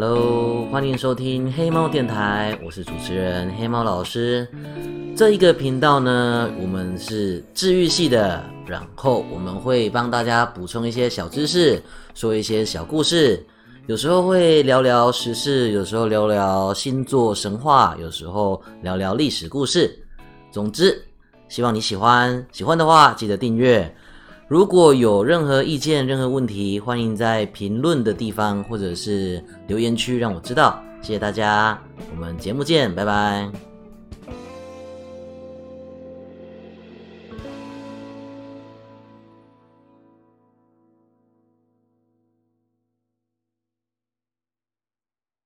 Hello，欢迎收听黑猫电台，我是主持人黑猫老师。这一个频道呢，我们是治愈系的，然后我们会帮大家补充一些小知识，说一些小故事，有时候会聊聊时事，有时候聊聊星座神话，有时候聊聊历史故事。总之，希望你喜欢，喜欢的话记得订阅。如果有任何意见、任何问题，欢迎在评论的地方或者是留言区让我知道。谢谢大家，我们节目见，拜拜。